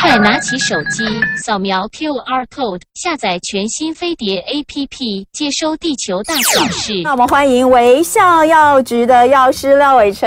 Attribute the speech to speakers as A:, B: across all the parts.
A: 快拿起手机，扫描 QR code，下载全新飞碟 APP，接收地球大小事。
B: 那我们欢迎微笑药局的药师廖伟成。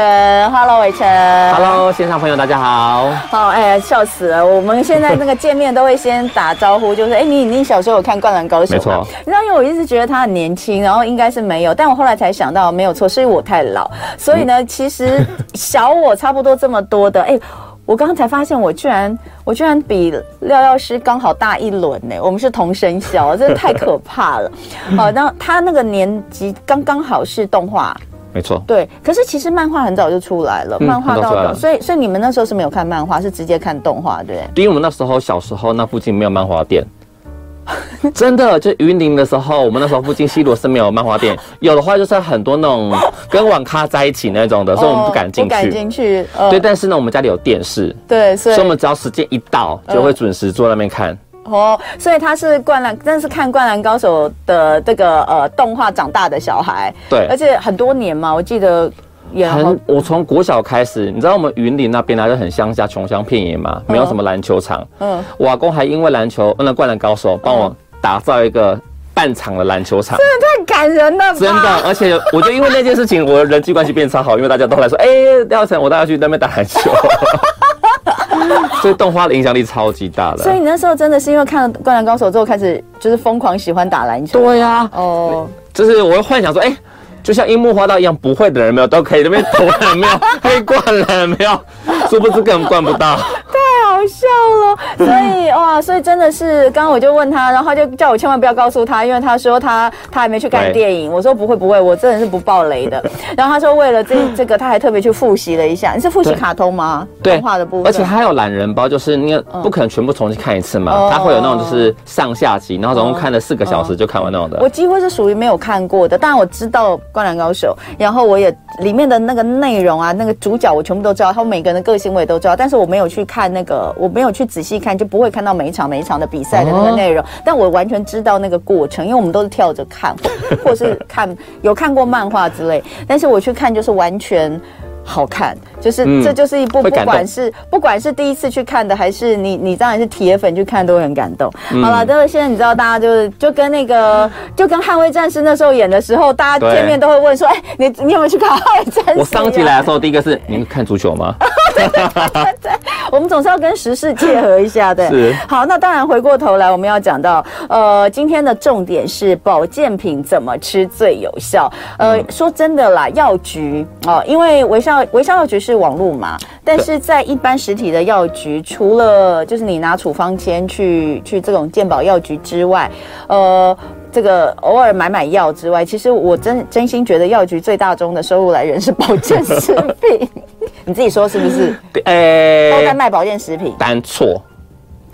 B: Hello，伟成。
C: Hello，线上朋友大家好。
B: 好，哎呀，笑死了！我们现在那个见面都会先打招呼，就是哎，你你小时候有看《灌篮高手》吗？
C: 没错。
B: 你知道，因为我一直觉得他很年轻，然后应该是没有，但我后来才想到没有错，是因为我太老。所以呢，嗯、其实小我差不多这么多的，哎。我刚刚才发现，我居然我居然比廖药师刚好大一轮呢。我们是同生肖，真的太可怕了。好，那他那个年纪刚刚好是动画，
C: 没错。
B: 对，可是其实漫画很早就出来了，嗯、漫画到所以所以你们那时候是没有看漫画，是直接看动画，对？
C: 因为我们那时候小时候那附近没有漫画店。真的，就云林的时候，我们那时候附近西螺是没有漫画店，有的话就是很多那种 跟网咖在一起那种的，所以我们不敢进去。不
B: 敢进去。
C: 对，但是呢，我们家里有电视，
B: 对，所以
C: 我们只要时间一到，就会准时坐那边看。
B: 哦，所以他是灌篮，但是看《灌篮高手》的这个呃动画长大的小孩。
C: 对，
B: 而且很多年嘛，我记得。
C: 很，我从国小开始，你知道我们云林那边呢，就很乡下，穷乡僻野嘛，没有什么篮球场。嗯，我阿公还因为篮球，那灌篮高手帮我打造一个半场的篮球场，
B: 真的太感人了。
C: 真的，而且我就因为那件事情，我的人际关系变超好，因为大家都来说，哎、欸，廖成，我带他去那边打篮球。所以动画的影响力超级大的。
B: 所以你那时候真的是因为看了《灌篮高手》之后，开始就是疯狂喜欢打篮球。
C: 对呀、啊，哦，就是我会幻想说，哎、欸。就像樱木花道一样，不会的人没有都可以，那边投篮没有，可以灌篮没有，殊不知根本灌不到。
B: 好笑了，所以哇，所以真的是，刚刚我就问他，然后他就叫我千万不要告诉他，因为他说他他还没去看电影。我说不会不会，我真的是不爆雷的。然后他说为了这这个，他还特别去复习了一下。你是复习卡通吗？
C: 对，
B: 动画的部分。
C: 而且还有懒人包，就是你不可能全部重新看一次嘛，他会有那种就是上下集，然后总共看了四个小时就看完那种的。
B: 我几乎是属于没有看过的，当然我知道。灌篮高手，然后我也里面的那个内容啊，那个主角我全部都知道，他们每个人的个性我也都知道，但是我没有去看那个，我没有去仔细看，就不会看到每一场每一场的比赛的那个内容，但我完全知道那个过程，因为我们都是跳着看，或是看有看过漫画之类，但是我去看就是完全。好看，就是、嗯、这就是一部，不管是不管是第一次去看的，还是你你当然是铁粉去看，都会很感动。嗯、好了，但是现在你知道，大家就是就跟那个就跟捍卫战士那时候演的时候，大家见面都会问说，哎、欸，你你有没有去看捍卫战士？
C: 我上集来的时候，第一个是你看足球吗？对对对
B: 对，我们总是要跟时事结合一下的。是。好，那当然回过头来，我们要讲到，呃，今天的重点是保健品怎么吃最有效。呃，嗯、说真的啦，药局哦、呃，因为微笑。微笑药局是网络嘛，但是在一般实体的药局，除了就是你拿处方签去去这种健保药局之外，呃，这个偶尔买买药之外，其实我真真心觉得药局最大宗的收入来源是保健食品。你自己说是不是？呃、欸，都在卖保健食品。
C: 单错，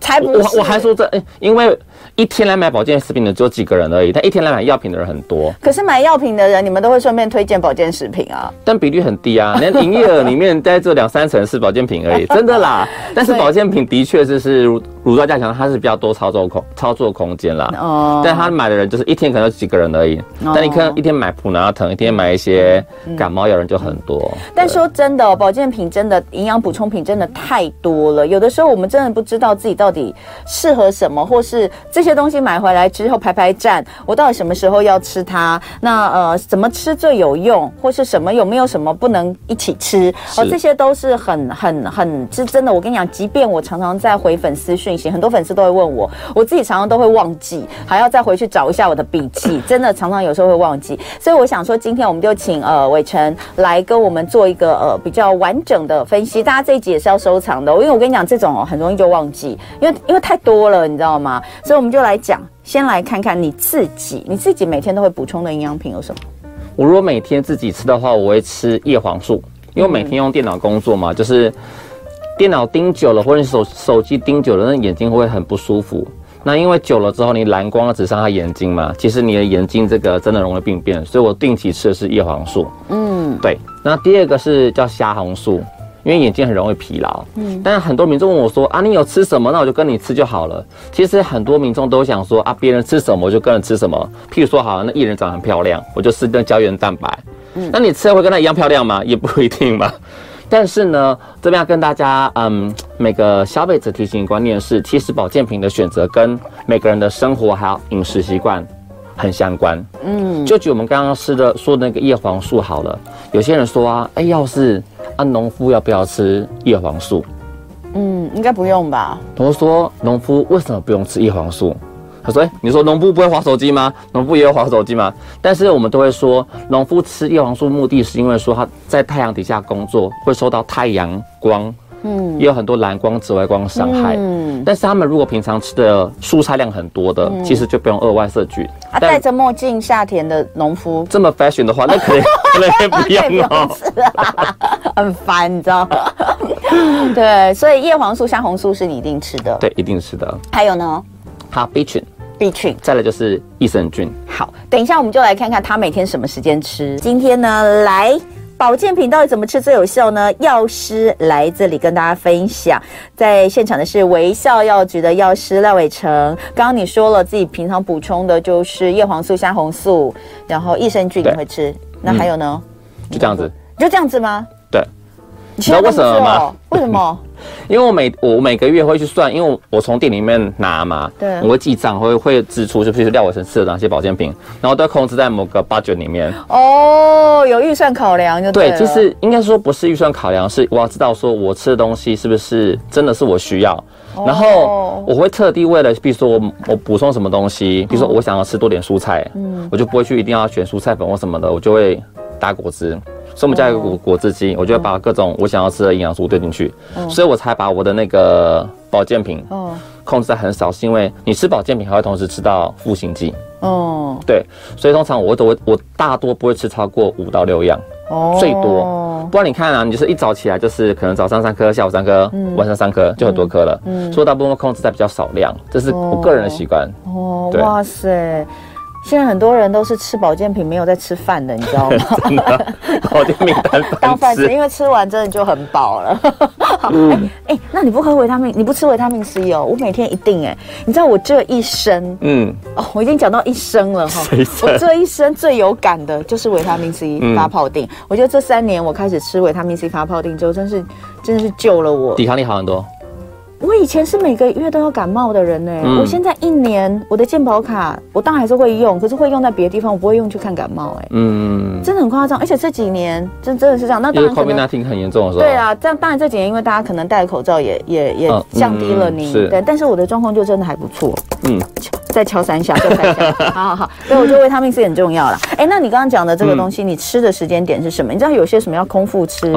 B: 才不是。
C: 我我还说这，因为。一天来买保健食品的只有几个人而已，但一天来买药品的人很多。
B: 可是买药品的人，你们都会顺便推荐保健食品啊？
C: 但比率很低啊，连营业额里面在这两三成是保健品而已，真的啦。但是保健品的确就是乳乳胶加强，它是比较多操作空操作空间啦。哦。但他买的人就是一天可能有几个人而已。哦。但你看一天买普拿疼，一天买一些感冒药人就很多。
B: 但说真的，保健品真的营养补充品真的太多了，有的时候我们真的不知道自己到底适合什么，或是这些。这些东西买回来之后排排站，我到底什么时候要吃它？那呃，怎么吃最有用，或是什么有没有什么不能一起吃？哦，这些都是很很很是真的。我跟你讲，即便我常常在回粉丝讯息，很多粉丝都会问我，我自己常常都会忘记，还要再回去找一下我的笔记，真的常常有时候会忘记。所以我想说，今天我们就请呃伟成来跟我们做一个呃比较完整的分析。大家这一集也是要收藏的，因为我跟你讲，这种哦很容易就忘记，因为因为太多了，你知道吗？所以我们就。来讲，先来看看你自己，你自己每天都会补充的营养品有什么？
C: 我如果每天自己吃的话，我会吃叶黄素，因为每天用电脑工作嘛，就是电脑盯久了，或者手手机盯久了，那眼睛会很不舒服。那因为久了之后，你蓝光只伤害眼睛嘛，其实你的眼睛这个真的容易病变，所以我定期吃的是叶黄素。嗯，对。那第二个是叫虾红素。因为眼睛很容易疲劳，嗯，但是很多民众问我说啊，你有吃什么？那我就跟你吃就好了。其实很多民众都想说啊，别人吃什么我就跟着吃什么。譬如说，好，那艺人长得很漂亮，我就吃那胶原蛋白。嗯，那你吃了会跟他一样漂亮吗？也不一定嘛。但是呢，这边要跟大家，嗯，每个消费者提醒观念是，其实保健品的选择跟每个人的生活还有饮食习惯很相关。嗯，就举我们刚刚吃的说的那个叶黄素好了，有些人说啊，哎，要是啊，农夫要不要吃叶黄素？
B: 嗯，应该不用吧？
C: 我说农夫为什么不用吃叶黄素？他说：“哎，你说农夫不会滑手机吗？农夫也有滑手机吗？但是我们都会说，农夫吃叶黄素目的是因为说他在太阳底下工作会受到太阳光，嗯，也有很多蓝光、紫外光伤害。嗯，但是他们如果平常吃的蔬菜量很多的，嗯、其实就不用额外摄取。
B: 啊，戴着墨镜夏田的农夫
C: 这么 fashion 的话，那 可能可能也不用哦，
B: 很烦，你知道吗？对，所以叶黄素、虾红素是你一定吃的，
C: 对，一定吃的。
B: 还有呢？
C: 好，B 群。”
B: B 群，
C: 再来就是益生菌。
B: 好，等一下我们就来看看他每天什么时间吃。今天呢，来保健品到底怎么吃最有效呢？药师来这里跟大家分享。在现场的是微笑药局的药师赖伟成。刚刚你说了自己平常补充的就是叶黄素、虾红素，然后益生菌你会吃，那还有呢？
C: 就这样子，
B: 就这样子吗？
C: 对。
B: 你知道为什么吗？为什么？
C: 因为我每我每个月会去算，因为我我从店里面拿嘛，对，我会记账，会会支出，就譬如廖伟成吃的哪些保健品，然后都要控制在某个 budget 里面。
B: 哦，有预算考量就对。
C: 对，就是应该说不是预算考量，是我要知道说我吃的东西是不是真的是我需要，哦、然后我会特地为了，比如说我我补充什么东西，比如说我想要吃多点蔬菜，嗯，我就不会去一定要选蔬菜粉或什么的，我就会打果汁。所以我们家有个果果汁机，我就会把各种我想要吃的营养素丢进去，所以我才把我的那个保健品控制在很少，是因为你吃保健品还会同时吃到赋形剂。哦，对，所以通常我都会我大多不会吃超过五到六样，最多。不然你看啊，你就是一早起来就是可能早上三颗，下午三颗，晚上三颗，就很多颗了。嗯，所以大部分控制在比较少量，这是我个人的习惯。
B: 哦，哇塞。现在很多人都是吃保健品，没有在吃饭的，你知道
C: 吗？保健品当饭
B: 当饭吃，因为吃完真的就很饱了。好，哎、嗯欸，那你不喝维他命，你不吃维他命 C 哦？我每天一定哎、欸，你知道我这一生，嗯，哦，我已经讲到一生了哈。我这一生最有感的就是维他命 C 发泡錠。嗯、我觉得这三年我开始吃维他命 C 发泡錠之后，真是真的是救了我，
C: 抵抗力好很多。
B: 我以前是每个月都要感冒的人呢、欸，嗯、我现在一年我的健保卡，我当然还是会用，可是会用在别的地方，我不会用去看感冒、欸，哎，嗯，真的很夸张，而且这几年真真的是这样。那当然可能，因为
C: COVID-19 很严重的时候，
B: 对啊，这样当然这几年因为大家可能戴口罩也也也降低了你，对，但是我的状况就真的还不错，嗯。再敲三下，再三下，好好好。对，我觉得维他命 C 很重要啦。哎，那你刚刚讲的这个东西，你吃的时间点是什么？你知道有些什么要空腹吃，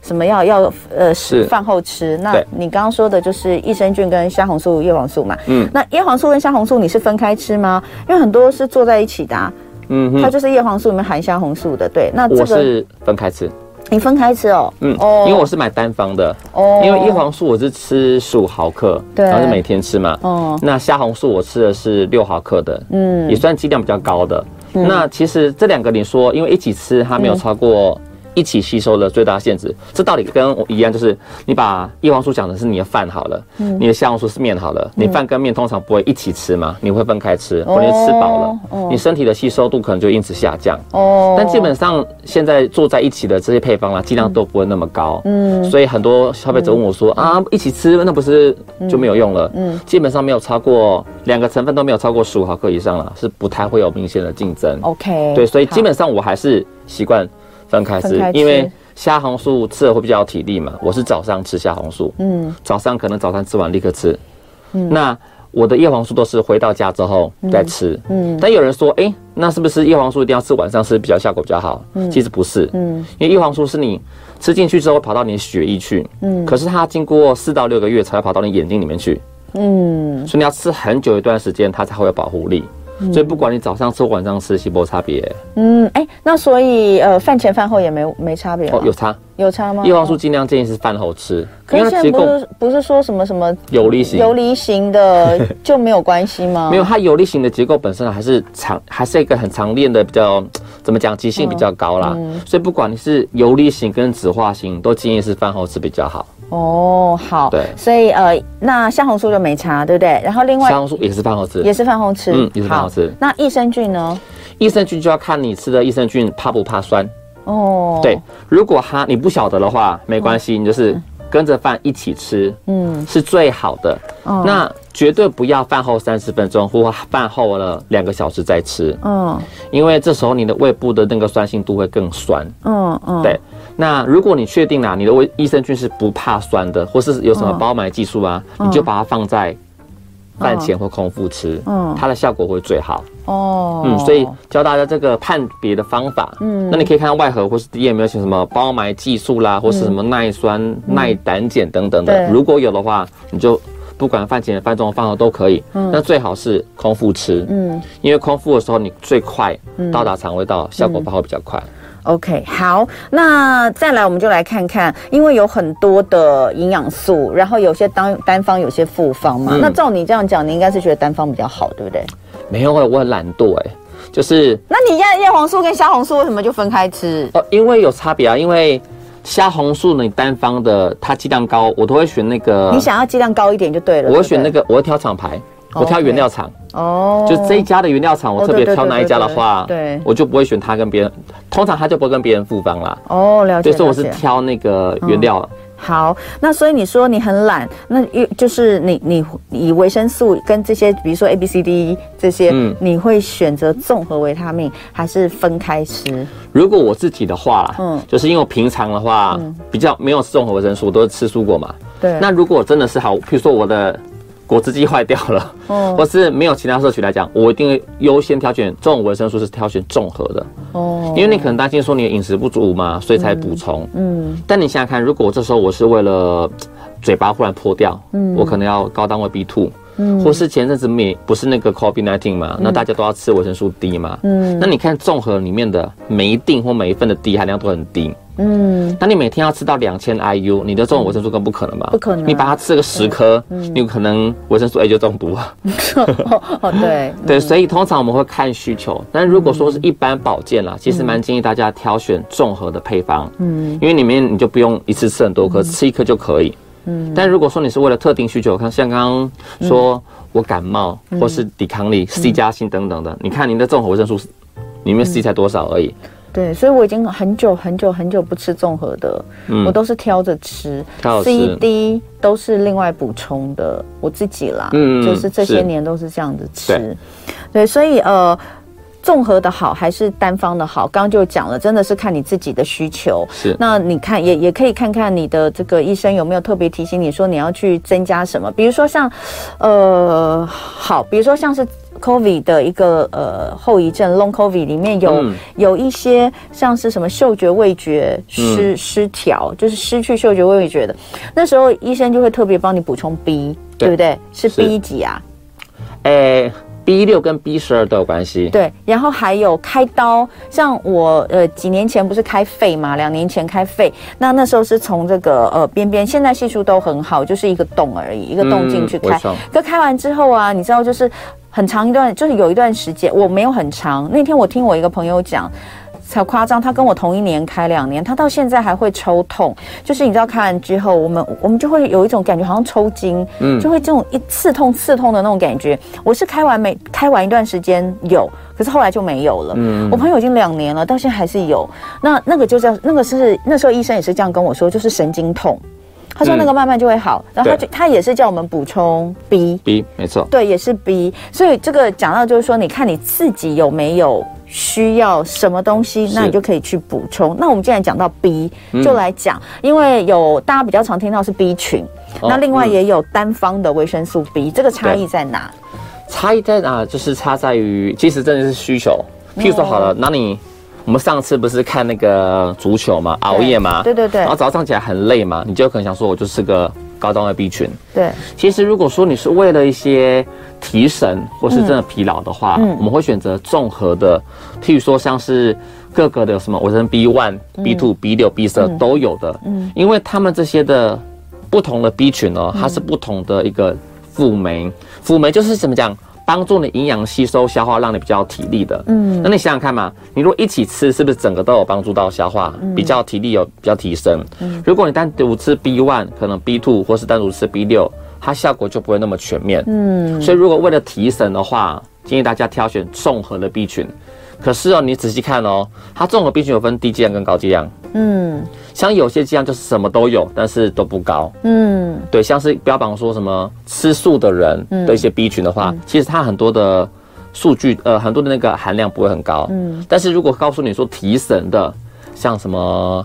B: 什么要要呃是饭后吃？那你刚刚说的就是益生菌跟虾红素、叶黄素嘛？嗯，那叶黄素跟虾红素你是分开吃吗？因为很多是做在一起的，嗯，它就是叶黄素里面含虾红素的。对，那这个
C: 我是分开吃。
B: 你分开吃哦，嗯，
C: 哦，因为我是买单方的，哦，因为叶黄素我是吃十五毫克，对，然后是每天吃嘛，哦，那虾红素我吃的是六毫克的，嗯，也算剂量比较高的，嗯，那其实这两个你说，因为一起吃它没有超过。一起吸收的最大限制，这道理跟我一样，就是你把叶黄素讲的是你的饭好了，嗯、你的虾红素是面好了，嗯、你饭跟面通常不会一起吃嘛，你会分开吃，或者吃饱了，哦、你身体的吸收度可能就因此下降。哦，但基本上现在做在一起的这些配方啦，剂量都不会那么高。嗯，所以很多消费者问我说、嗯、啊，一起吃那不是就没有用了？嗯，基本上没有超过两个成分都没有超过十五毫克以上了，是不太会有明显的竞争。OK，对，所以基本上我还是习惯。分开吃，因为虾红素吃了会比较有体力嘛。我是早上吃虾红素，嗯，早上可能早餐吃完立刻吃。嗯，那我的叶黄素都是回到家之后再吃。嗯，但有人说，哎，那是不是叶黄素一定要吃晚上吃比较效果比较好？嗯，其实不是，嗯，因为叶黄素是你吃进去之后跑到你的血液去，嗯，可是它经过四到六个月才会跑到你眼睛里面去，嗯，所以你要吃很久一段时间，它才会有保护力。所以不管你早上吃晚上吃，是没差别。
B: 嗯，哎、欸，那所以呃，饭前饭后也没没差别哦，
C: 有差，
B: 有差吗？
C: 叶黄素尽量建议是饭后吃。
B: 可是现在不是不是说什么什么
C: 游离型、
B: 游离型的就没有关系吗？
C: 没有，它游离型的结构本身还是常，还是一个很常练的，比较怎么讲，急性比较高啦。嗯嗯、所以不管你是游离型跟酯化型，都建议是饭后吃比较好。
B: 哦，好，对，所以呃，那虾红素就没差，对不对？然后另外，
C: 虾红素也是饭后吃，
B: 也是饭后吃，
C: 嗯，也是饭后吃。
B: 那益生菌呢？
C: 益生菌就要看你吃的益生菌怕不怕酸。
B: 哦，
C: 对，如果它你不晓得的话，没关系，你就是跟着饭一起吃，嗯，是最好的。那绝对不要饭后三十分钟或饭后了两个小时再吃，嗯，因为这时候你的胃部的那个酸性度会更酸，嗯嗯，对。那如果你确定啦，你的胃益生菌是不怕酸的，或是有什么包埋技术啊，你就把它放在。饭前或空腹吃，嗯，它的效果会最好哦。嗯，所以教大家这个判别的方法，嗯，那你可以看看外盒或是第一页有没有写什么包埋技术啦，或是什么耐酸、嗯、耐胆碱等等的。对如果有的话，你就不管饭前、饭中、饭后都可以。嗯，那最好是空腹吃，嗯，因为空腹的时候你最快到达肠胃道，效果会比较快。
B: OK，好，那再来我们就来看看，因为有很多的营养素，然后有些单单方，有些复方嘛。嗯、那照你这样讲，你应该是觉得单方比较好，对不对？
C: 没有，我很懒惰哎，就是。
B: 那你叶叶黄素跟虾红素为什么就分开吃？
C: 哦，因为有差别啊，因为虾红素你单方的它剂量高，我都会选那个。
B: 你想要剂量高一点就对了。
C: 我会选那个，我会挑厂牌。我挑原料厂. Oh, 就这一家的原料厂，我特别挑那一家的话，对，我就不会选他跟别人，通常他就不会跟别人复方啦。哦，了解。所以我是挑那个原料。嗯。
B: 好，那所以你说你很懒，那又就是你你以维生素跟这些，比如说 A B C D 这些，嗯，你会选择综合维他命还是分开吃？
C: 如果我自己的话，嗯，就是因为我平常的话，嗯，比较没有综合维生素，都是吃蔬果嘛。对。那如果真的是好，譬如说我的。果汁机坏掉了，哦，或是没有其他摄取来讲，我一定会优先挑选这种维生素，是挑选综合的，哦，因为你可能担心说你的饮食不足嘛，所以才补充，嗯，但你想想看，如果这时候我是为了嘴巴忽然破掉，嗯，我可能要高单位 B2，嗯，或是前阵子没不是那个 COVID-19 嘛，那大家都要吃维生素 D 嘛，嗯，那你看综合里面的每一定或每一份的 D 含量都很低。嗯，那你每天要吃到两千 IU，你的这种维生素更不可能吧？
B: 不可能。
C: 你把它吃个十颗，嗯，你有可能维生素 A 就中毒了。
B: 哦，对。
C: 对，所以通常我们会看需求，但如果说是一般保健啦，其实蛮建议大家挑选综合的配方，嗯，因为里面你就不用一次吃很多颗，吃一颗就可以。嗯，但如果说你是为了特定需求，看像刚刚说我感冒或是抵抗力 C 加锌等等的，你看您的综合维生素里面 C 才多少而已。
B: 对，所以我已经很久很久很久不吃综合的，嗯、我都是挑着吃，挑着吃，C、D 都是另外补充的，我自己啦，嗯，就是这些年都是这样子吃，对，对，所以呃，综合的好还是单方的好，刚刚就讲了，真的是看你自己的需求，是，那你看也也可以看看你的这个医生有没有特别提醒你说你要去增加什么，比如说像，呃，好，比如说像是。COVID 的一个呃后遗症，Long COVID 里面有、嗯、有一些像是什么嗅觉味觉失、嗯、失调，就是失去嗅觉味觉的，那时候医生就会特别帮你补充 B，对，对不对？是 B 几啊？
C: 诶。B 六跟 B 十二都有关系，
B: 对，然后还有开刀，像我呃几年前不是开肺嘛，两年前开肺，那那时候是从这个呃边边，现在系数都很好，就是一个洞而已，一个洞进去开，嗯、可开完之后啊，你知道就是很长一段，就是有一段时间我没有很长，那天我听我一个朋友讲。才夸张，他跟我同一年开两年，他到现在还会抽痛，就是你知道开完之后，我们我们就会有一种感觉，好像抽筋，嗯，就会这种一刺痛刺痛的那种感觉。我是开完没开完一段时间有，可是后来就没有了。嗯，我朋友已经两年了，到现在还是有。那那个就叫那个是那时候医生也是这样跟我说，就是神经痛。他说那个慢慢就会好，嗯、然后他就他也是叫我们补充 B
C: B 没错，
B: 对，也是 B。所以这个讲到就是说，你看你自己有没有。需要什么东西，那你就可以去补充。那我们既然讲到 B，就来讲，嗯、因为有大家比较常听到是 B 群，哦、那另外也有单方的维生素 B，、嗯、这个差异在哪？
C: 差异在哪？就是差在于，其实真的是需求。譬如说好了，哦、那你我们上次不是看那个足球嘛，熬夜嘛，
B: 对对对，
C: 然后早上起来很累嘛，你就可能想说，我就是个高单位 B 群。
B: 对，
C: 其实如果说你是为了一些。提神或是真的疲劳的话，嗯。嗯、我们会选择综合的，譬如说像是各个的有什么维生 B one、B two、B 六、B 十二都有的，嗯，因为他们这些的不同的 B 群哦，它是不同的一个辅酶，辅酶就是怎么讲，帮助你营养吸收消化，让你比较有体力的，嗯，那你想想看嘛，你如果一起吃，是不是整个都有帮助到消化，比较体力有比较提升？嗯，如果你单独吃 B one，可能 B two 或是单独吃 B 六。它效果就不会那么全面，嗯，所以如果为了提神的话，建议大家挑选综合的 B 群，可是哦，你仔细看哦，它综合 B 群有分低剂量跟高剂量。
B: 嗯
C: 像有些剂量就是什么都有，但是都不高。
B: 嗯
C: 对，像是标榜说什么吃素的人的一些 B 群的话，其实它很多的数据，呃，很多的那个含量不会很高。
B: 嗯，
C: 但是如果告诉你说提神的，像什么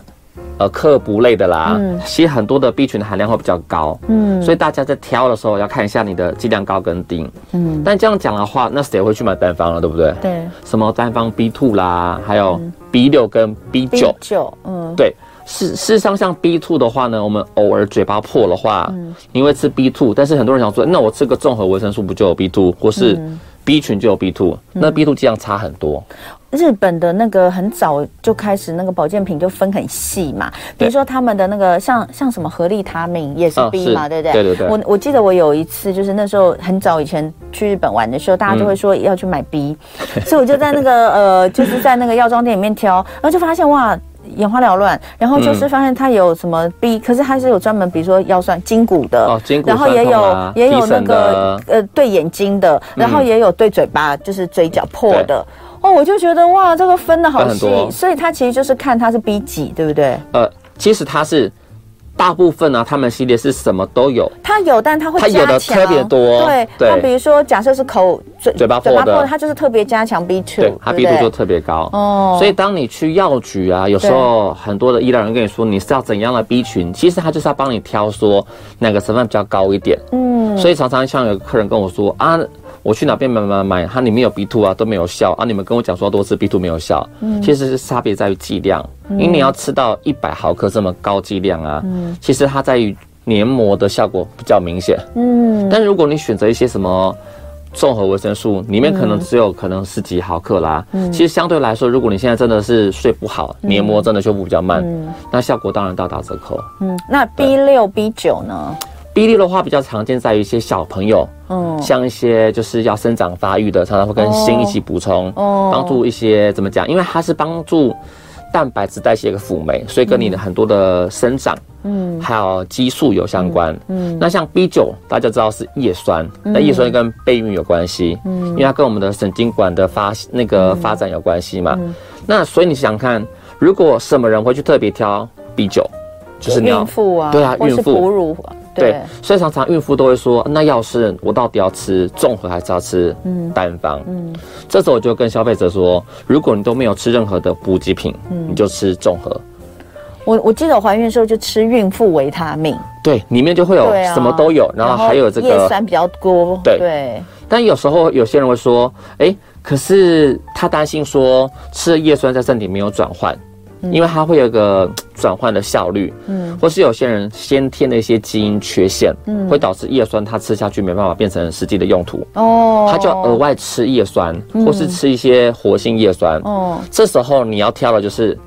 C: 呃克卜类的啦，
B: 嗯
C: 其实很多的 B 群的含量会比较高。
B: 嗯
C: 所以大家在挑的时候要看一下你的剂量高跟低。
B: 嗯，
C: 但这样讲的话，那谁会去买单方了，对不对？
B: 对
C: 什么单方 B two 啦，还有 B 六跟
B: B，B
C: 九。
B: 九，嗯
C: 对，事事实上像 B two 的话呢，我们偶尔嘴巴破的话，你会吃 B two，但是很多人想说，那我吃个综合维生素不就有 B two，或是 B 群就有 B two，那 B two 剂量差很多。
B: 日本的那个很早就开始那个保健品就分很细嘛，比如说他们的那个像像什么合利他命也是
C: 啊
B: B
C: 是
B: 嘛，对不对？
C: 对对对
B: 我我记得我有一次就是那时候很早以前去日本玩的时候，大家都会说要去买 B，所以我就在那个呃就是在那个药妆店里面挑，然后就发现哇。眼花缭乱，然后就是发现它有什么 B，、可是它是有专门，比如说腰酸筋骨的，
C: 哦筋骨
B: 然后也有、也有那
C: 个
B: 呃对眼睛的，然后也有对嘴巴，就是嘴角破的。哦，我就觉得哇，这个分的好
C: 细，
B: 所以它其实就是看它是 B 几，对不对？
C: 呃，其实它是大部分呢、啊，他们系列是什么都有。
B: 它有，但它会
C: 它有的
B: 加强。
C: 特别多
B: 对，
C: 对。
B: 它比如说假设是口嘴
C: 嘴巴破的
B: 嘴巴破的，它就是特别加强 B two，
C: 对，它 B two 就特别高。
B: 哦。
C: 所以当你去药局啊，有时候很多的医疗人跟你说你是要怎样的 B 群，其实他就是要帮你挑说哪个成分比较高一点。
B: 嗯，
C: 所以常常像有客人跟我说啊，我去哪边买买买，它里面有 B two 啊都没有效啊，你们跟我讲说多吃 B two 没有效，嗯。其实是差别在于剂量，因为你要吃到一百毫克这么高剂量啊，其实它在于黏膜的效果比较明显。
B: 嗯，
C: 但如果你选择一些什么综合维生素，里面可能只有可能十几毫克啦，嗯。其实相对来说，如果你现在真的是睡不好，黏膜真的修复比较慢，那效果当然大打折扣。
B: 嗯，那 B 六 B 九呢？
C: B 六的话比较常见在于一些小朋友，
B: 嗯，
C: 像一些就是要生长发育的，常常会跟锌一起补充，
B: 哦。
C: 帮助一些怎么讲？因为它是帮助蛋白质代谢一个辅酶，所以跟你的很多的生长，嗯，还有激素有相关。嗯，那像 B 九，大家知道是叶酸，那叶酸跟备孕有关系，嗯，因为它跟我们的神经管的发那个发展有关系嘛。那所以你想想看，如果什么人会去特别挑 B 九，就是你要
B: 孕妇啊，
C: 对啊孕妇。
B: 哺乳，
C: 对，所以常常孕妇都会说，那要是我到底要吃综合还是要吃单方？嗯，这时候我就跟消费者说，如果你都没有吃任何的补给品，你就吃综合。
B: 我我记得我怀孕的时候就吃孕妇维他命，
C: 对，里面就会有什么都有，然后还有这个。
B: 叶酸比较多，
C: 对
B: 对，
C: 但有时候有些人会说，哎，可是他担心说吃了叶酸在身体没有转换。因为它会有一个转换的效率，嗯，或是有些人先天的一些基因缺陷，嗯，会导致叶酸它吃下去没办法变成实际的用途，
B: 哦，
C: 他就要额外吃叶酸，或是吃一些活性叶酸，
B: 哦，
C: 这时候你要挑的就是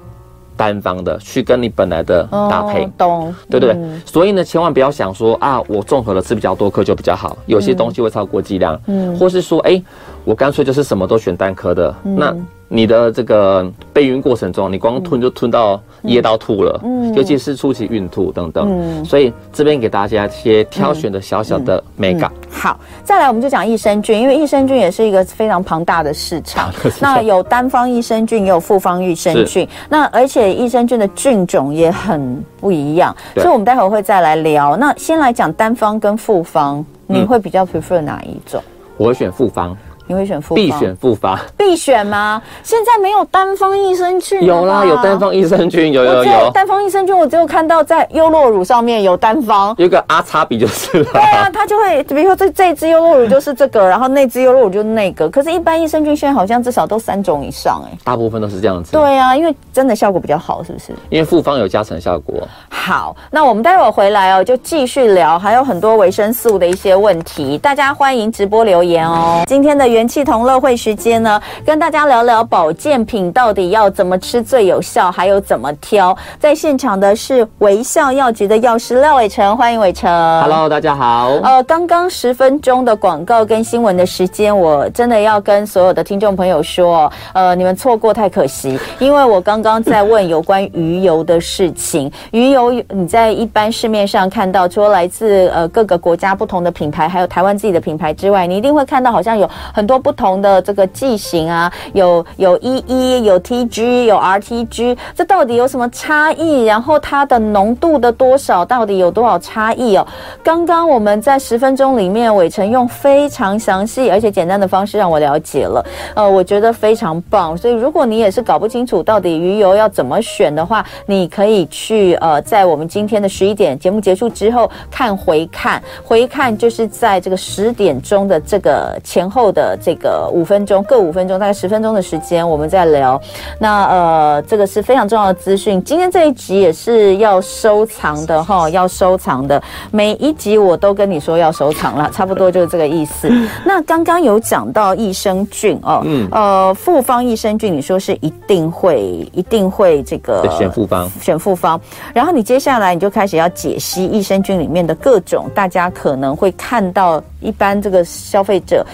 C: 单方的，去跟你本来的搭配，
B: 哦懂，
C: 对不对？所以呢，千万不要想说啊，我综合的吃比较多颗就比较好，有些东西会超过剂量，嗯，或是说，哎，我干脆就是什么都选单颗的，那。你的这个备孕过程中，你光吞就吞到噎到吐了，嗯，尤其是初期孕吐等等，嗯，所以这边给大家一些挑选的小小的美感。
B: 好，再来我们就讲益生菌，因为益生菌也是一个非常庞大的市场。那有单方益生菌，也有复方益生菌。那而且益生菌的菌种也很不一样，所以我们待会儿会再来聊。那先来讲单方跟复方，你会比较 prefer 哪一种？
C: 我会选复方。
B: 你会选复方？
C: 必选复方，
B: 必选吗？现在没有单方益生菌。
C: 有啦，有单方益生菌，有有有。
B: 单方益生菌，我只有看到在优酪乳上面有单方，
C: 有个阿叉比就是了。
B: 对啊，它就会，比如说这这一支优酪乳就是这个，然后那支优酪乳就是那个。可是，一般益生菌现在好像至少都三种以上，哎，
C: 大部分都是这样子。
B: 对啊，因为真的效果比较好，是不是？
C: 因为复方有加成效果。
B: 好，那我们待会儿回来哦，就继续聊，还有很多维生素的一些问题，大家欢迎直播留言哦。今天的元气同乐会。时间呢，跟大家聊聊保健品到底要怎么吃最有效，还有怎么挑。在现场的是微笑药局的药师廖伟成，欢迎伟成。
C: Hello，大家好。
B: 呃，刚刚十分钟的广告跟新闻的时间，我真的要跟所有的听众朋友说，呃，你们错过太可惜，因为我刚刚在问有关鱼油的事情。鱼油你在一般市面上看到，除了来自呃各个国家不同的品牌，还有台湾自己的品牌之外，你一定会看到好像有很很多不同的这个剂型啊，有有 EE，有 TG，有 RTG，这到底有什么差异？然后它的浓度的多少到底有多少差异哦？刚刚我们在十分钟里面，伟成用非常详细而且简单的方式让我了解了，呃，我觉得非常棒。所以如果你也是搞不清楚到底鱼油要怎么选的话，你可以去呃，在我们今天的十一点节目结束之后看回看，回看就是在这个十点钟的这个前后的这个五分钟，各五分钟，大概十分钟的时间，我们再聊。那呃，这个是非常重要的资讯。今天这一集也是要收藏的哈，要收藏的。每一集我都跟你说要收藏了，差不多就是这个意思。那刚刚有讲到益生菌哦，嗯，呃，复方益生菌，你说是一定会，一定会这个
C: 选复方，
B: 选复方。然后你接下来你就开始要解析益生菌里面的各种，大家可能会看到，一般这个消费者。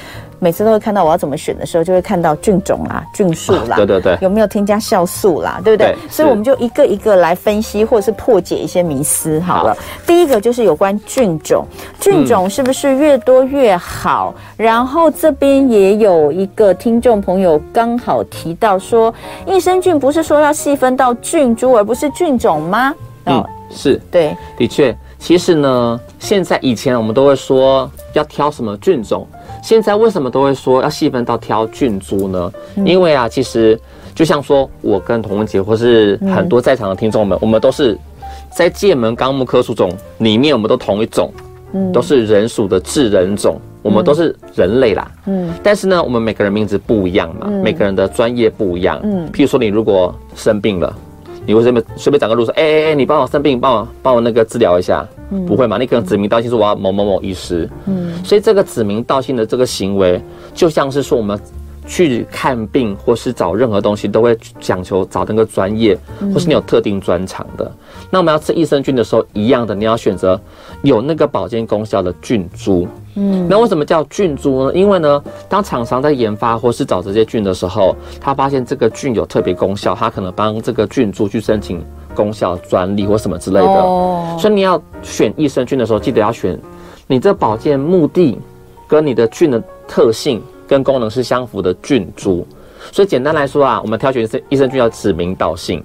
B: 每次都会看到我要怎么选的时候，就会看到菌种啦、菌数啦，
C: 对对对，
B: 有没有添加酵素啦，对不对？对，所以我们就一个一个来分析，或者是破解一些迷思。好了，好，第一个就是有关菌种，菌种是不是越多越好？嗯、然后这边也有一个听众朋友刚好提到说，益生菌不是说要细分到菌株，而不是菌种吗？
C: 嗯，是对，的确，其实呢，现在以前我们都会说要挑什么菌种。现在为什么都会说要细分到挑菌株呢？嗯、因为啊，其实就像说我跟童文洁，或是很多在场的听众们，嗯、我们都是在界门纲目科属种里面，我们都同一种，嗯，都是人属的智人种，我们都是人类啦，嗯。但是呢，我们每个人名字不一样嘛，嗯、每个人的专业不一样，嗯。譬如说，你如果生病了。你会随便随便找个路说，哎哎哎，你帮我生病，帮我帮我那个治疗一下，嗯、不会嘛？你可能指名道姓说我要某某某医师，嗯，所以这个指名道姓的这个行为，就像是说我们去看病或是找任何东西，都会讲求找那个专业，或是你有特定专长的。嗯、那我们要吃益生菌的时候，一样的，你要选择有那个保健功效的菌株。嗯，那为什么叫菌株呢？因为呢，当厂商在研发或是找这些菌的时候，他发现这个菌有特别功效，他可能帮这个菌株去申请功效专利或什么之类的。哦，所以你要选益生菌的时候，记得要选你这保健目的跟你的菌的特性跟功能是相符的菌株。所以简单来说啊，我们挑选益生菌要指名道姓。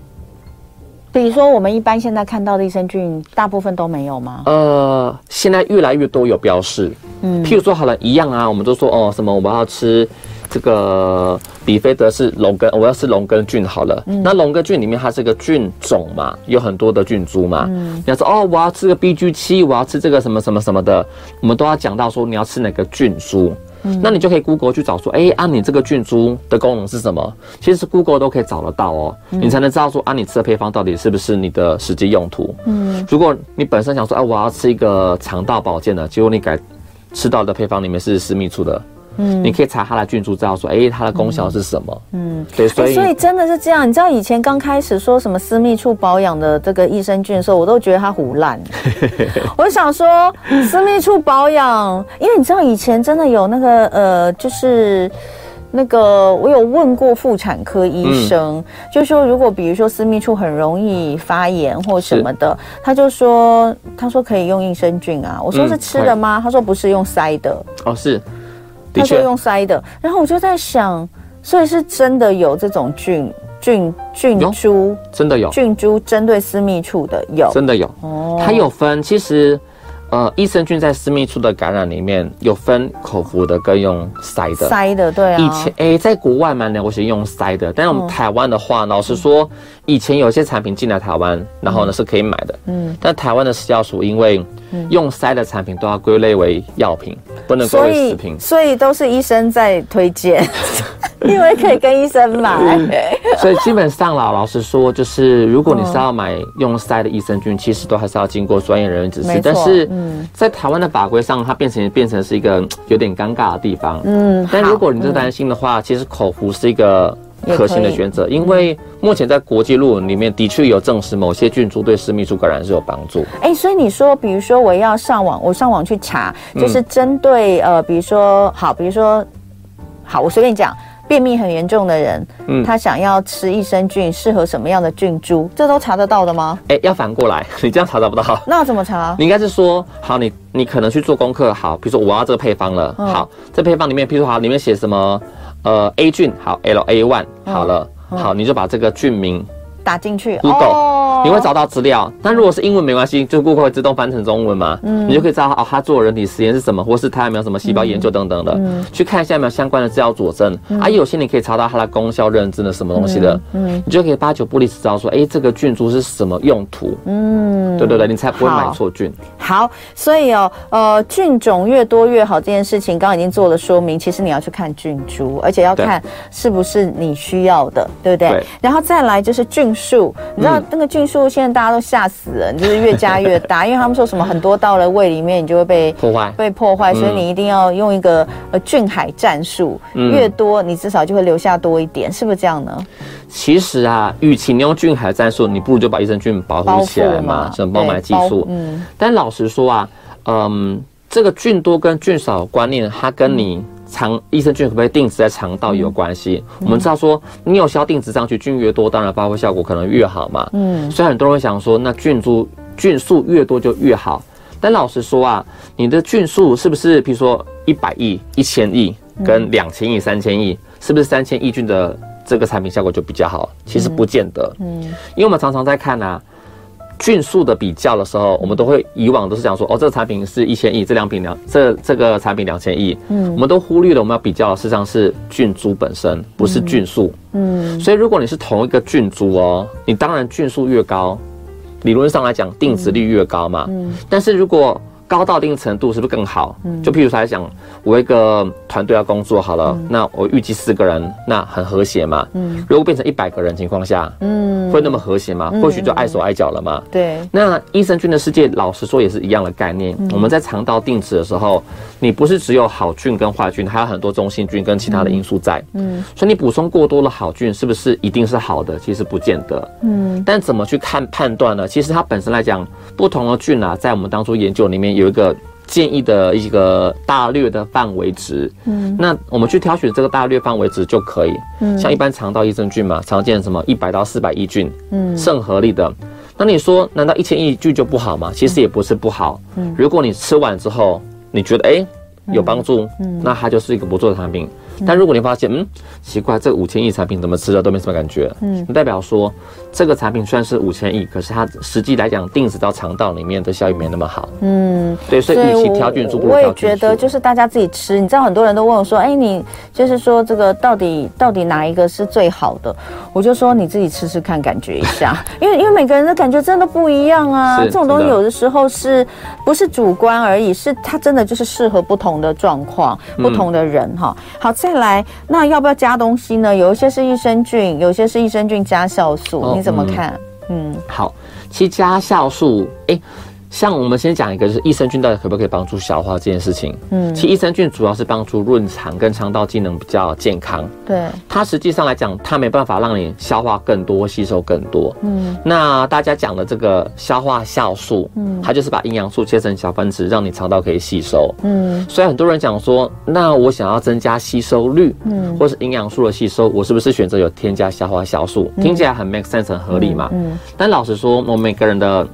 B: 比如说，我们一般现在看到的益生菌，大部分都没有吗？
C: 呃，现在越来越多有标示。嗯，譬如说，好了，一样啊，我们都说哦，什么我们要吃这个比菲德是龙根，我要吃龙根菌好了。嗯，那龙根菌里面它是个菌种嘛，有很多的菌株嘛。嗯，你要说哦，我要吃个 BG 七，我要吃这个什么什么什么的，我们都要讲到说你要吃哪个菌株。那你就可以 Google 去找说，哎，按你这个菌株的功能是什么？其实 Google 都可以找得到哦，你才能知道说，啊，你吃的配方到底是不是你的实际用途。嗯，如果你本身想说，哎，我要吃一个肠道保健的，结果你改吃到的配方里面是私密处的。嗯，你可以查它的菌株，知道说，哎，它的功效是什么？嗯，对，所以
B: 所以真的是这样。你知道以前刚开始说什么私密处保养的这个益生菌的时候，我都觉得它胡烂。我想说私密处保养，因为你知道以前真的有那个呃，就是那个我有问过妇产科医生，嗯、就说如果比如说私密处很容易发炎或什么的，他就说他说可以用益生菌啊。我说是吃的吗？嗯、他说不是，用塞的。
C: 哦，是。
B: 他说用塞的，然后我就在想，所以是真的有这种菌菌菌株，
C: 真的有。
B: 菌株针对私密处的有，
C: 真的有。哦，它有分，其实。呃，益生菌在私密处的感染里面有分口服的跟用塞的。
B: 塞的，对啊。
C: 以前哎，在国外蛮流行用塞的，但是我们台湾的话，老实说，以前有些产品进来台湾，然后呢是可以买的。嗯。但台湾的食药署因为用塞的产品都要归类为药品，不能归为食品，
B: 所以都是医生在推荐。因为可以跟医生买，
C: 所以基本上啦，老实说，就是如果你是要买用塞的益生菌，其实都还是要经过专业人员指示。但是，在台湾的法规上，它变成变成是一个有点尴尬的地方。嗯，但如果你是担心的话，其实口服是一个可行的选择，因为目前在国际论文里面的确有证实某些菌株对私密处感染是有帮助。
B: 哎，所以你说，比如说我要上网，我上网去查，就是针对呃，比如说好，比如说好，我随便讲。便秘很严重的人，嗯，他想要吃益生菌，适合什么样的菌株，这都查得到的吗？
C: 哎，要反过来，你这样查找不到。
B: 那要怎么查？
C: 你应该是说，好，你你可能去做功课，好，比如说我要这个配方了，嗯、好，这配方里面，比如说好，里面写什么，呃，A 菌，好，L A one，好了，嗯、好，你就把这个菌名。
B: 打进去
C: ，Google，哦，你会找到资料。但如果是英文没关系，就 Google 会自动翻成中文嘛。嗯，你就可以知道哦，他做人体实验是什么，或是他有没有什么细胞研究等等的，嗯，去看一下有没有相关的资料佐证。啊，有些你可以查到它的功效认证的什么东西的，嗯，你就可以八九不离十知道说，哎，这个菌株是什么用途。嗯，对对对，你才不会买错菌。
B: 好，所以哦，呃，菌种越多越好这件事情，刚刚已经做了说明。其实你要去看菌株，而且要看是不是你需要的，对不对？对。然后再来就是菌数，你知道。那个菌数现在大家都吓死了，你就是越加越大，因为他们说什么很多到了胃里面，你就会被破坏，被破坏，所以你一定要用一个呃菌海战术，越多你至少就会留下多一点，是不是这样呢？
C: 其实啊，与其你用菌海战术，你不如就把益生菌保护起来嘛，什么包埋技术。嗯，但老实说啊，嗯，这个菌多跟菌少的观念，它跟你。肠益生菌可不可以定植在肠道有关系？嗯、我们知道说，你有效定植上去，菌越多，当然发挥效果可能越好嘛。嗯，所以很多人会想说，那菌株菌数越多就越好。但老实说啊，你的菌数是不是，比如说一百亿、一千亿跟两千亿、三千亿，是不是三千亿菌的这个产品效果就比较好？其实不见得。嗯，因为我们常常在看啊。菌数的比较的时候，我们都会以往都是讲说，哦，这个产品是一千亿，这两品两这这个产品两千亿，嗯，我们都忽略了我们要比较的实际上是菌株本身，不是菌数，嗯，所以如果你是同一个菌株哦，你当然菌数越高，理论上来讲定值率越高嘛，嗯，但是如果高到一定程度是不是更好？嗯，就譬如说来讲，我一个团队要工作好了，那我预计四个人，那很和谐嘛。嗯，如果变成一百个人情况下，嗯，会那么和谐吗？或许就碍手碍脚了嘛。对。那益生菌的世界，老实说也是一样的概念。我们在肠道定植的时候，你不是只有好菌跟坏菌，还有很多中性菌跟其他的因素在。嗯。所以你补充过多的好菌，是不是一定是好的？其实不见得。嗯。但怎么去看判断呢？其实它本身来讲，不同的菌啊，在我们当初研究里面。有一个建议的一个大略的范围值，嗯，那我们去挑选这个大略范围值就可以，嗯，像一般肠道益生菌嘛，常见什么一百到四百亿菌，嗯，是很合力的。那你说，难道一千亿菌就不好吗？其实也不是不好，嗯，如果你吃完之后，你觉得哎有帮助，嗯，那它就是一个不错的产品。但如果你发现，嗯，奇怪，这五千亿产品怎么吃了都没什么感觉，嗯，代表说这个产品虽然是五千亿，可是它实际来讲定植到肠道里面的效益没那么好，嗯，对，所以与其挑菌株，不。我也觉得就是大家自己吃，你知道很多人都问我说，哎，你就是说这个到底到底哪一个是最好的？我就说你自己吃吃看，感觉一下，因为因为每个人的感觉真的不一样啊，这种东西有的时候是不是主观而已，是它真的就是适合不同的状况、不同的人哈。好。再来，那要不要加东西呢？有一些是益生菌，有些是益生菌加酵素，哦、你怎么看？嗯，嗯好，其实加酵素，哎。像我们先讲一个，就是益生菌到底可不可以帮助消化这件事情。嗯，其实益生菌主要是帮助润肠跟肠道机能比较健康。对，它实际上来讲，它没办法让你消化更多、吸收更多。嗯，那大家讲的这个消化酵素，嗯，它就是把营养素切成小分子，让你肠道可以吸收。嗯，所以很多人讲说，那我想要增加吸收率，嗯，或是营养素的吸收，我是不是选择有添加消化酵素？嗯，听起来很 make sense，很合理嘛。嗯，嗯，但老实说，我们每个人的。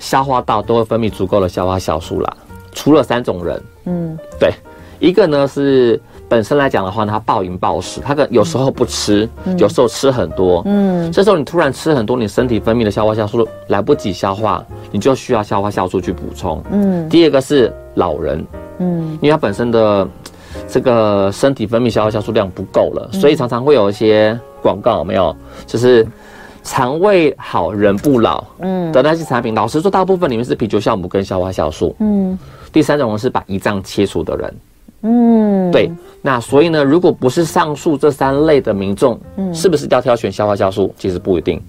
C: 消化道都会分泌足够的消化酵素啦，除了三种人，嗯，对，一个呢是本身来讲的话呢，他暴饮暴食，他可有时候不吃，嗯、有时候吃很多，嗯，这时候你突然吃很多，你身体分泌的消化酵素来不及消化，你就需要消化酵素去补充，嗯，第二个是老人，嗯，因为他本身的这个身体分泌消化酵素量不够了，所以常常会有一些广告有没有，就是。肠胃好人不老，嗯，的那些产品，老实说，大部分里面是啤酒酵母跟消化酵素，嗯，第三种是把胰脏切除的人，嗯，对，那所以呢，如果不是上述这三类的民众，嗯，是不是要挑选消化酵素？其实不一定。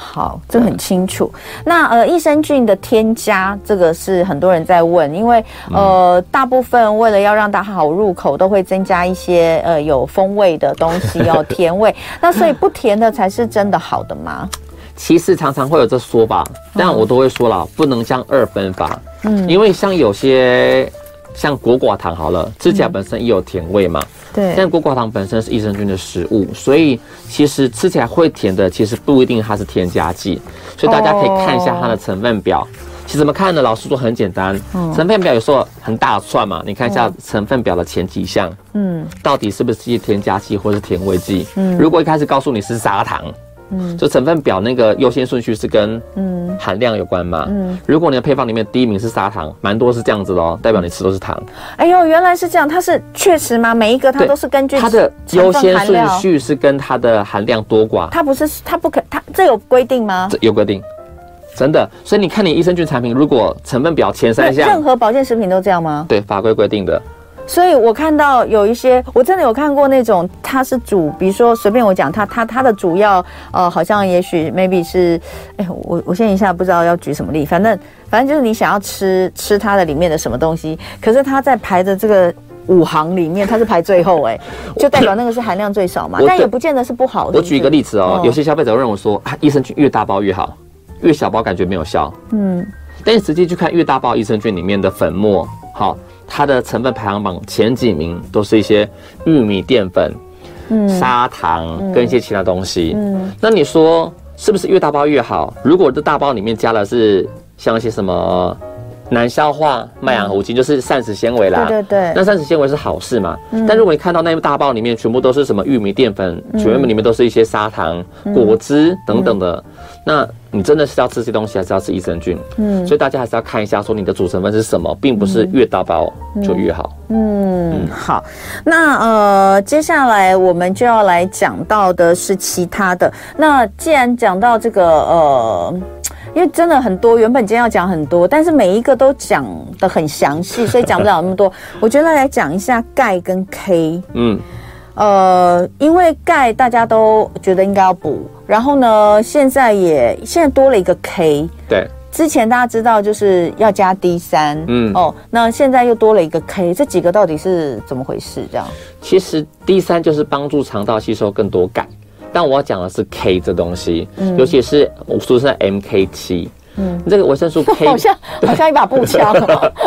C: 好，这很清楚。那呃，益生菌的添加，这个是很多人在问，因为呃，大部分为了要让大家好入口，都会增加一些呃有风味的东西哦，甜味。那所以不甜的才是真的好的吗？其实常常会有这说法，但我都会说了，不能将二分法。嗯，因为像有些。像果寡糖好了，吃起来本身也有甜味嘛。
B: 对。
C: 但果寡糖本身是益生菌的食物，所以其实吃起来会甜的，其实不一定它是添加剂。所以大家可以看一下它的成分表。其实怎么看呢？老师说很简单，成分表有时候很大串嘛，你看一下成分表的前几项，嗯，到底是不是一些添加剂或是甜味剂？嗯，如果一开始告诉你是砂糖。嗯，就成分表那个优先顺序是跟嗯含量有关嘛？嗯，如果你的配方里面第一名是砂糖，蛮多是这样子的哦，代表你吃都是糖。
B: 哎呦，原来是这样，它是确实吗？每一个它都是根据
C: 它的优先顺序是跟它的含量多寡。
B: 它不是，它不可，它这有规定吗？
C: 这有规定，真的。所以你看你益生菌产品，如果成分表前三项，
B: 任何保健食品都这样吗？
C: 对，法规规定的。
B: 所以我看到有一些，我真的有看过那种，它是主，比如说随便我讲，它它它的主要，呃，好像也许 maybe 是，哎，我我现在一下不知道要举什么例，反正反正就是你想要吃吃它的里面的什么东西，可是它在排的这个五行里面，它是排最后，哎，就代表那个是含量最少嘛，但也不见得是不好的。
C: 我举一个例子哦，有些消费者认为说，啊，益生菌越大包越好，越小包感觉没有效，嗯，但你实际去看越大包益生菌里面的粉末，好。它的成分排行榜前几名都是一些玉米淀粉、嗯、砂糖跟一些其他东西。嗯，那你说是不是越大包越好？如果这大包里面加的是像一些什么难消化麦芽糊精，就是膳食纤维啦。
B: 对对对。
C: 那膳食纤维是好事嘛？嗯。但如果你看到那一大包里面全部都是什么玉米淀粉，全部里面都是一些砂糖、果汁等等的，那。你真的是要吃这些东西，还是要吃益生菌？嗯，所以大家还是要看一下，说你的主成分是什么，并不是越大包就越好。
B: 嗯，嗯好。那呃，接下来我们就要来讲到的是其他的。那既然讲到这个呃，因为真的很多，原本今天要讲很多，但是每一个都讲的很详细，所以讲不了那么多。我觉得来讲一下钙跟 K。嗯。呃，因为钙大家都觉得应该要补，然后呢，现在也现在多了一个 K。
C: 对，
B: 之前大家知道就是要加 D 三，嗯，哦，那现在又多了一个 K，这几个到底是怎么回事？这样？
C: 其实 D 三就是帮助肠道吸收更多钙，但我要讲的是 K 这东西，嗯，尤其是我说是 MK 七，嗯，这个维生素 K
B: 好像好像一把步枪。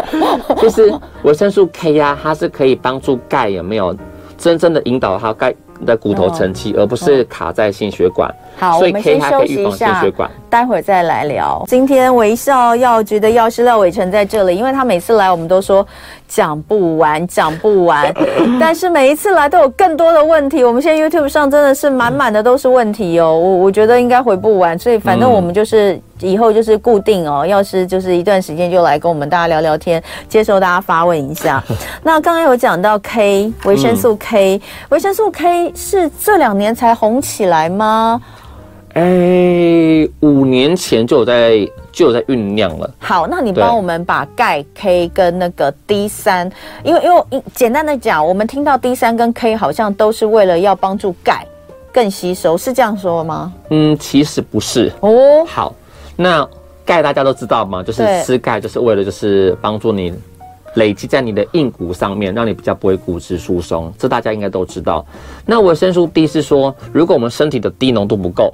C: 就是维生素 K 呀，它是可以帮助钙有没有？真正的引导它该的骨头成器，而不是卡在心血管。
B: 好，所以 K 还可以预防心血管。待会儿再来聊。今天微笑药局的药师廖伟成在这里，因为他每次来我们都说讲不完，讲不完。但是每一次来都有更多的问题。我们现在 YouTube 上真的是满满的都是问题哦，我我觉得应该回不完。所以反正我们就是以后就是固定哦，要是就是一段时间就来跟我们大家聊聊天，接受大家发问一下。那刚刚有讲到 K 维生素 K，维生素 K 是这两年才红起来吗？
C: 哎、欸，五年前就有在就有在酝酿了。
B: 好，那你帮我们把钙 K 跟那个 D 三，因为因为简单的讲，我们听到 D 三跟 K 好像都是为了要帮助钙更吸收，是这样说吗？
C: 嗯，其实不是哦。好，那钙大家都知道吗？就是吃钙就是为了就是帮助你累积在你的硬骨上面，让你比较不会骨质疏松，这大家应该都知道。那维生素 D 是说，如果我们身体的低浓度不够。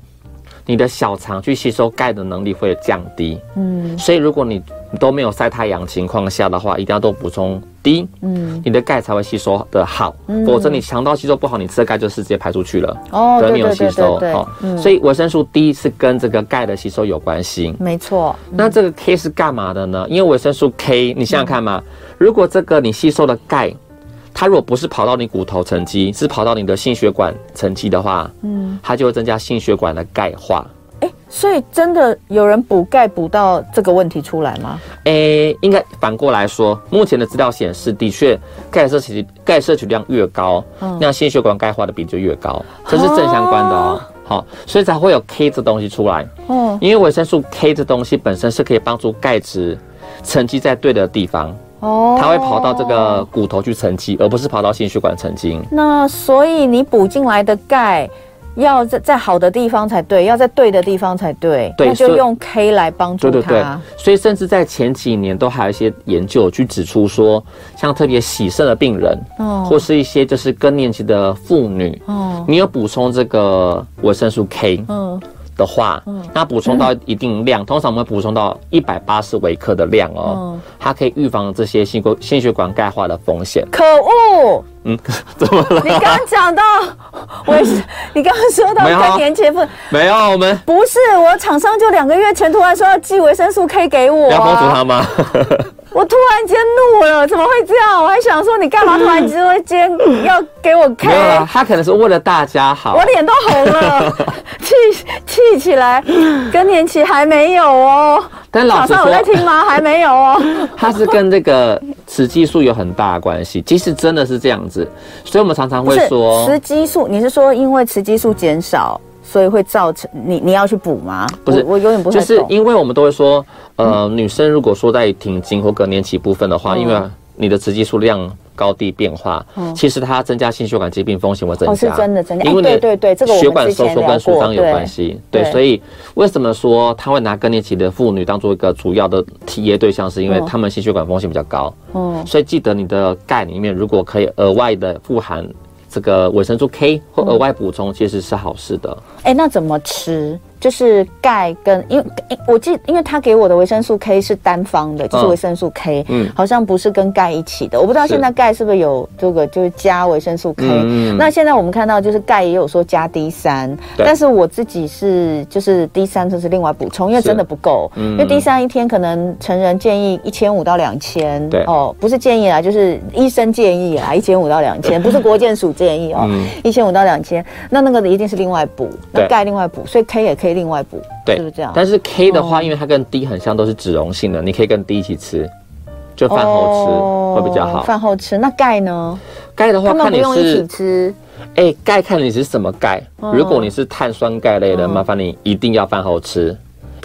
C: 你的小肠去吸收钙的能力会降低，嗯，所以如果你都没有晒太阳情况下的话，一定要多补充 D，嗯，你的钙才会吸收的好，嗯，否则你肠道吸收不好，你吃的钙就是直接排出去了，哦，对，没有吸收，哦，所以维生素 D 是跟这个钙的吸收有关系，
B: 没错。
C: 那这个 K 是干嘛的呢？因为维生素 K，你想想看嘛，如果这个你吸收的钙。它如果不是跑到你骨头沉积，是跑到你的心血管沉积的话，嗯，它就会增加心血管的钙化。
B: 所以真的有人补钙补到这个问题出来吗？
C: 诶、欸，应该反过来说，目前的资料显示，的确钙摄取钙摄取量越高，嗯，那心血管钙化的比例就越高，这是正相关的哦。好、哦，所以才会有 K 这东西出来。哦，因为维生素 K 这东西本身是可以帮助钙质沉积在对的地方。哦，它会跑到这个骨头去沉积，而不是跑到心血管沉积。
B: 那所以你补进来的钙要在在好的地方才对，要在对的地方才对。对，那就用 K 来帮助他。对对对。
C: 所以甚至在前几年都还有一些研究去指出说，像特别喜肾的病人，哦，或是一些就是更年期的妇女，哦，你有补充这个维生素 K，嗯。的话，嗯，那补充到一定量，通常我们会补充到一百八十微克的量哦，它可以预防这些心血心血管钙化的风险。
B: 可恶！
C: 嗯，怎么了？
B: 你刚刚讲到，我是 你刚刚说到更年期不？
C: 没有，我们
B: 不是我厂商就两个月前突然说要寄维生素 K 给我，
C: 要帮助他吗？
B: 我突然间怒了，怎么会这样？我还想说，你干嘛突然之间要给我 K？
C: 没有啊，他可能是为了大家好。
B: 我脸都红了，气气起来，更年期还没有哦。
C: 但老师说，
B: 早上有在听吗？还没有哦。
C: 它是跟这个雌激素有很大的关系，即使真的是这样子，所以我们常常会说
B: 雌激素。你是说因为雌激素减少？所以会造成你你要去补吗？
C: 不是，
B: 我，我永远不会。
C: 就是因为我们都会说，呃，嗯、女生如果说在停经或更年期部分的话，嗯、因为你的雌激素量高低变化，嗯、其实它增加心血管疾病风险会增加。
B: 哦，是真的增加。
C: 因为
B: 对对对，这个
C: 血管收缩跟舒张有关系。对，对，所以为什么说他会拿更年期的妇女当做一个主要的体验对象，是因为他们心血管风险比较高。嗯，所以记得你的钙里面如果可以额外的富含。这个维生素 K 或额外补充其实是好事的。
B: 哎、嗯，那怎么吃？就是钙跟因为我记，因为他给我的维生素 K 是单方的，就是维生素 K，嗯，好像不是跟钙一起的。我不知道现在钙是不是有这个，就是加维生素 K。嗯，那现在我们看到就是钙也有说加 D 三，但是我自己是就是 D 三就是另外补充，因为真的不够，因为 D 三一天可能成人建议一千五到两千，对。哦，不是建议啦，就是医生建议啦，一千五到两千，不是国健署建议哦，一千五到两千，那那个一定是另外补，那钙另外补，所以 K 也可以。可以另外补，对，是不是这样？
C: 但是 K 的话，因为它跟 D 很像，都是脂溶性的，你可以跟 D 一起吃，就饭后吃会比较好。
B: 饭后吃，那钙呢？
C: 钙的话，看你是
B: 一起吃。
C: 哎，钙看你是什么钙。如果你是碳酸钙类的，麻烦你一定要饭后吃。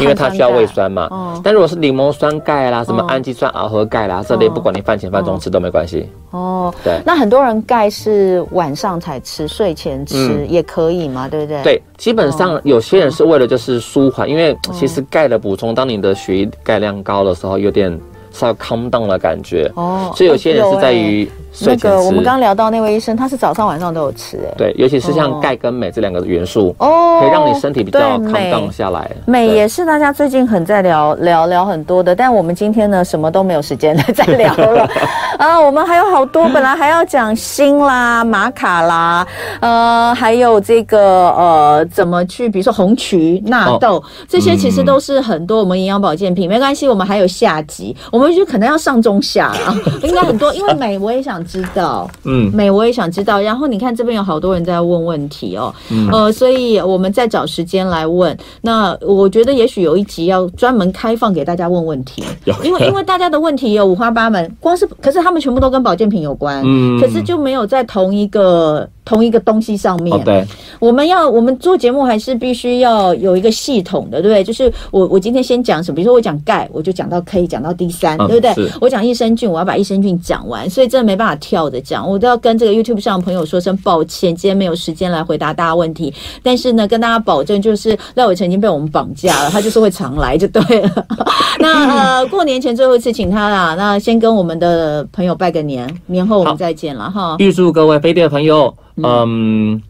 C: 因为它需要胃酸嘛，嗯、但如果是柠檬酸钙啦，什么氨基酸螯合钙啦，嗯、这类不管你饭前饭中吃都没关系。
B: 哦，对。那很多人钙是晚上才吃，睡前吃、嗯、也可以嘛，对不对？
C: 对，基本上有些人是为了就是舒缓，因为其实钙的补充，当你的血液钙量高的时候，有点。稍微 calm down 的感觉哦，所以有些人是在于睡前吃。那个我
B: 们刚刚聊到那位医生，他是早上晚上都有吃哎。
C: 对，尤其是像钙跟镁这两个元素哦，可以让你身体比较 calm down 下来。
B: 镁也是大家最近很在聊聊聊很多的，但我们今天呢，什么都没有时间再聊了 啊。我们还有好多，本来还要讲锌啦、玛卡啦，呃，还有这个呃，怎么去，比如说红曲、纳豆这些，其实都是很多我们营养保健品。没关系，我们还有下集。我们就可能要上中下啊，应该很多，因为美我也想知道，嗯，美我也想知道。然后你看这边有好多人在问问题哦，嗯、呃，所以我们再找时间来问。那我觉得也许有一集要专门开放给大家问问题，因为因为大家的问题有五花八门，光是可是他们全部都跟保健品有关，嗯，可是就没有在同一个。同一个东西上面，对，我们要我们做节目还是必须要有一个系统的，对不对？就是我我今天先讲什么，比如说我讲钙，我就讲到 K，讲到 D 三，对不对？我讲益生菌，我要把益生菌讲完，所以真的没办法跳着讲，我都要跟这个 YouTube 上的朋友说声抱歉，今天没有时间来回答大家问题。但是呢，跟大家保证，就是廖伟成已经被我们绑架了，他就是会常来就对了。那呃，过年前最后一次请他啦，那先跟我们的朋友拜个年，年后我们再见了哈。
C: 预祝各位飞碟的朋友。嗯，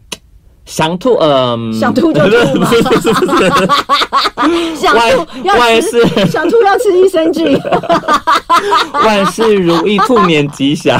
C: 想吐，嗯，
B: 想吐就吐嘛。想吐要吃，想吐要吃益生菌。
C: 万事如意，兔年吉祥。